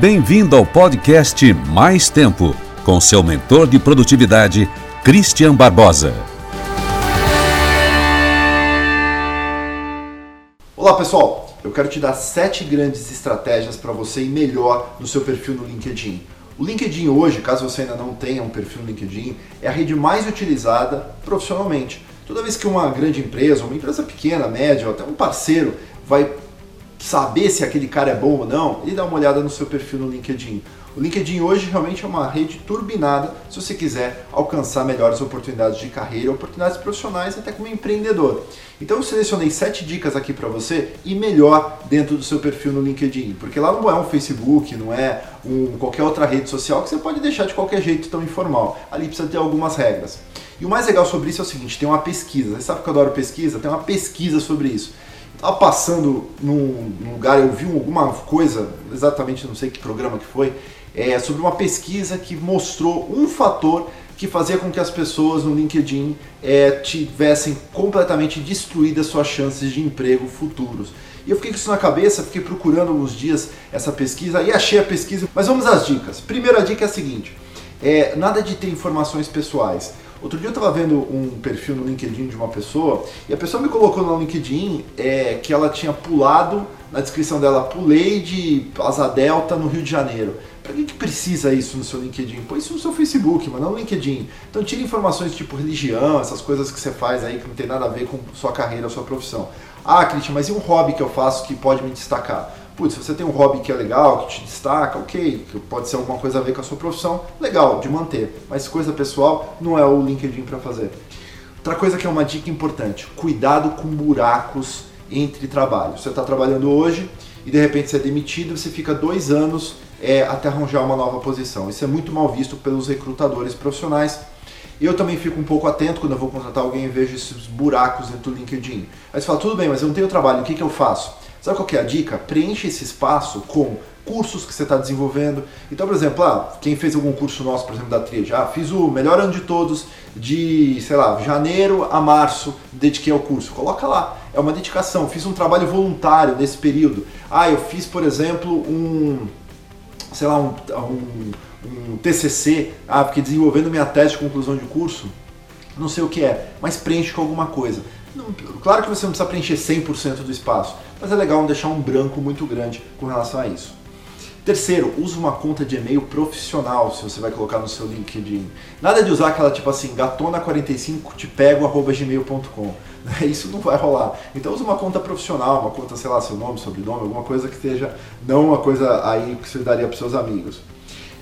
Bem-vindo ao podcast Mais Tempo, com seu mentor de produtividade, Christian Barbosa. Olá pessoal, eu quero te dar sete grandes estratégias para você ir melhor no seu perfil no LinkedIn. O LinkedIn hoje, caso você ainda não tenha um perfil no LinkedIn, é a rede mais utilizada profissionalmente. Toda vez que uma grande empresa, uma empresa pequena, média, ou até um parceiro vai saber se aquele cara é bom ou não, ele dá uma olhada no seu perfil no LinkedIn. O LinkedIn hoje realmente é uma rede turbinada se você quiser alcançar melhores oportunidades de carreira, oportunidades profissionais, até como empreendedor. Então eu selecionei sete dicas aqui para você e melhor dentro do seu perfil no LinkedIn, porque lá não é um Facebook, não é um, qualquer outra rede social que você pode deixar de qualquer jeito tão informal. Ali precisa ter algumas regras. E o mais legal sobre isso é o seguinte, tem uma pesquisa. Você sabe que eu adoro pesquisa? Tem uma pesquisa sobre isso. Estava passando num, num, lugar, eu vi alguma coisa, exatamente não sei que programa que foi, é, sobre uma pesquisa que mostrou um fator que fazia com que as pessoas no LinkedIn é, tivessem completamente destruídas suas chances de emprego futuros. E eu fiquei com isso na cabeça, fiquei procurando alguns dias essa pesquisa e achei a pesquisa. Mas vamos às dicas. Primeira dica é a seguinte: é, nada de ter informações pessoais. Outro dia eu estava vendo um perfil no LinkedIn de uma pessoa e a pessoa me colocou no LinkedIn é, que ela tinha pulado, na descrição dela, pulei de Asa Delta no Rio de Janeiro. Para que, que precisa isso no seu LinkedIn? Põe isso no seu Facebook, mas não no LinkedIn. Então tira informações tipo religião, essas coisas que você faz aí que não tem nada a ver com sua carreira, sua profissão. Ah, Cristian, mas e um hobby que eu faço que pode me destacar? Putz, se você tem um hobby que é legal, que te destaca, ok, que pode ser alguma coisa a ver com a sua profissão, legal, de manter. Mas coisa pessoal não é o LinkedIn para fazer. Outra coisa que é uma dica importante: cuidado com buracos entre trabalhos. Você está trabalhando hoje e de repente você é demitido, você fica dois anos é, até arranjar uma nova posição. Isso é muito mal visto pelos recrutadores profissionais. Eu também fico um pouco atento quando eu vou contratar alguém e vejo esses buracos dentro do LinkedIn. Aí você fala, tudo bem, mas eu não tenho trabalho, o que, que eu faço? Sabe qual é a dica? Preencha esse espaço com cursos que você está desenvolvendo. Então, por exemplo, ah, quem fez algum curso nosso, por exemplo, da Tria, já fiz o melhor ano de todos de, sei lá, janeiro a março, dediquei ao curso. Coloca lá, é uma dedicação. Fiz um trabalho voluntário nesse período. Ah, eu fiz, por exemplo, um, sei lá, um, um, um TCC, ah, porque desenvolvendo minha tese de conclusão de curso, não sei o que é, mas preenche com alguma coisa. Claro que você não precisa preencher 100% do espaço, mas é legal não deixar um branco muito grande com relação a isso. Terceiro, use uma conta de e-mail profissional se você vai colocar no seu LinkedIn. Nada de usar aquela tipo assim, gatona45 te pego gmail.com. Isso não vai rolar. Então use uma conta profissional, uma conta, sei lá, seu nome, sobrenome, alguma coisa que esteja, não uma coisa aí que você daria para seus amigos.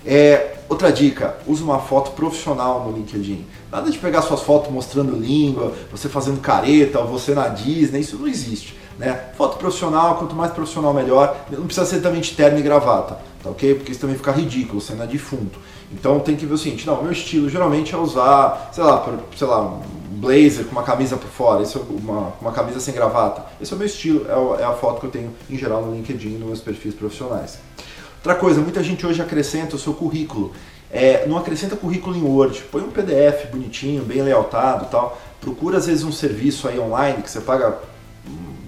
É, outra dica, use uma foto profissional no LinkedIn. Nada de pegar suas fotos mostrando língua, você fazendo careta, ou você na Disney, isso não existe. Né? Foto profissional, quanto mais profissional melhor. Não precisa ser também de terno e gravata, tá ok? Porque isso também fica ridículo, sendo defunto. Então tem que ver o seguinte, não, meu estilo geralmente é usar, sei lá, sei lá, blazer com uma camisa por fora, esse é uma, uma camisa sem gravata. Esse é o meu estilo, é, é a foto que eu tenho em geral no LinkedIn, nos meus perfis profissionais. Outra coisa, muita gente hoje acrescenta o seu currículo. É, não acrescenta currículo em Word, põe um PDF bonitinho, bem layoutado tal. Procura às vezes um serviço aí online que você paga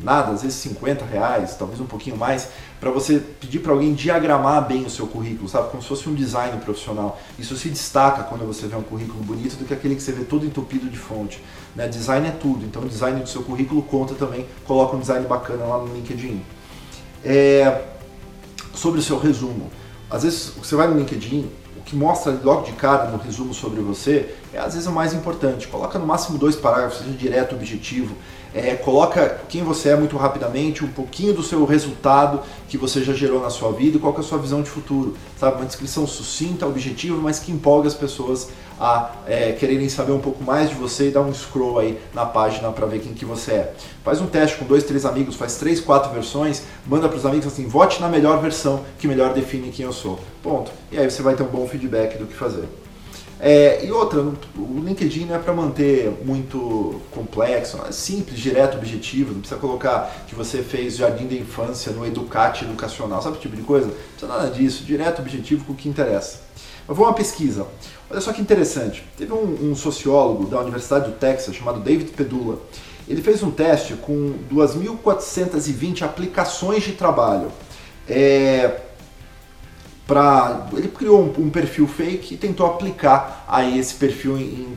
nada, às vezes 50 reais, talvez um pouquinho mais, para você pedir para alguém diagramar bem o seu currículo, sabe? Como se fosse um design profissional. Isso se destaca quando você vê um currículo bonito do que aquele que você vê todo entupido de fonte. Né? Design é tudo, então o design do seu currículo conta também, coloca um design bacana lá no LinkedIn. É, sobre o seu resumo. Às vezes você vai no LinkedIn, o que mostra logo de cara no resumo sobre você é às vezes o mais importante. Coloca no máximo dois parágrafos, seja direto, objetivo. É, coloca quem você é muito rapidamente, um pouquinho do seu resultado que você já gerou na sua vida e qual é a sua visão de futuro. Sabe? Uma descrição sucinta, objetiva, mas que empolga as pessoas a é, quererem saber um pouco mais de você e dar um scroll aí na página para ver quem que você é. Faz um teste com dois, três amigos, faz três, quatro versões, manda para os amigos assim, vote na melhor versão que melhor define quem eu sou. Ponto. E aí você vai ter um bom feedback do que fazer. É, e outra, o LinkedIn não é para manter muito complexo, é simples, direto, objetivo, não precisa colocar que você fez jardim da infância no Educate Educacional, sabe o tipo de coisa? Não precisa nada disso, direto, objetivo com o que interessa. Mas vou uma pesquisa. Olha só que interessante. Teve um, um sociólogo da Universidade do Texas chamado David Pedula. Ele fez um teste com 2.420 aplicações de trabalho. É, ele criou um, um, perfil fake e tentou aplicar aí esse perfil em, em,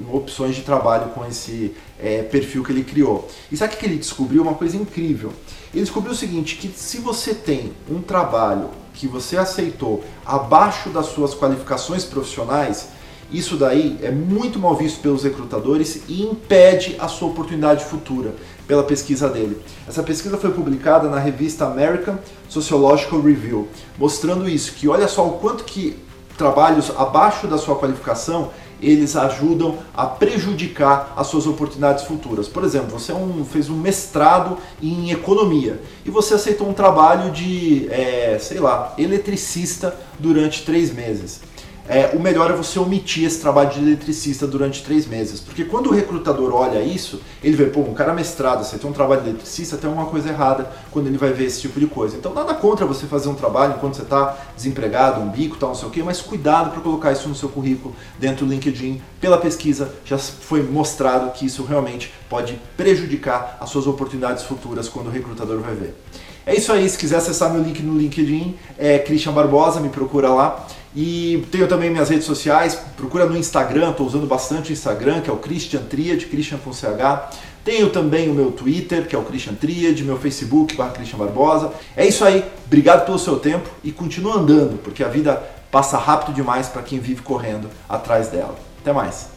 em opções de trabalho com esse é, perfil que ele criou. E sabe o que ele descobriu? Uma coisa incrível. Ele descobriu o seguinte, que se você tem um trabalho que você aceitou abaixo das suas qualificações profissionais, isso daí é muito mal visto pelos recrutadores e impede a sua oportunidade futura pela pesquisa dele. Essa pesquisa foi publicada na revista American Sociological Review, mostrando isso, que olha só o quanto que trabalhos abaixo da sua qualificação eles ajudam a prejudicar as suas oportunidades futuras. Por exemplo, você é um, fez um mestrado em economia e você aceitou um trabalho de, é, sei lá, eletricista durante três meses é, o melhor é você omitir esse trabalho de eletricista durante três meses. Porque quando o recrutador olha isso, ele vê, pô, um cara mestrado, você tem um trabalho de eletricista, tem alguma coisa errada quando ele vai ver esse tipo de coisa. Então nada contra você fazer um trabalho enquanto você está desempregado, um bico, tal, não sei o quê, mas cuidado para colocar isso no seu currículo dentro do LinkedIn. Pela pesquisa já foi mostrado que isso realmente pode prejudicar as suas oportunidades futuras quando o recrutador vai ver. É isso aí, se quiser acessar meu link no LinkedIn, é Christian Barbosa, me procura lá. E tenho também minhas redes sociais, procura no Instagram, estou usando bastante o Instagram, que é o Christian Triad, Christian com CH. Tenho também o meu Twitter, que é o Christian Triad, meu Facebook, barra Christian Barbosa. É isso aí, obrigado pelo seu tempo e continua andando, porque a vida passa rápido demais para quem vive correndo atrás dela. Até mais!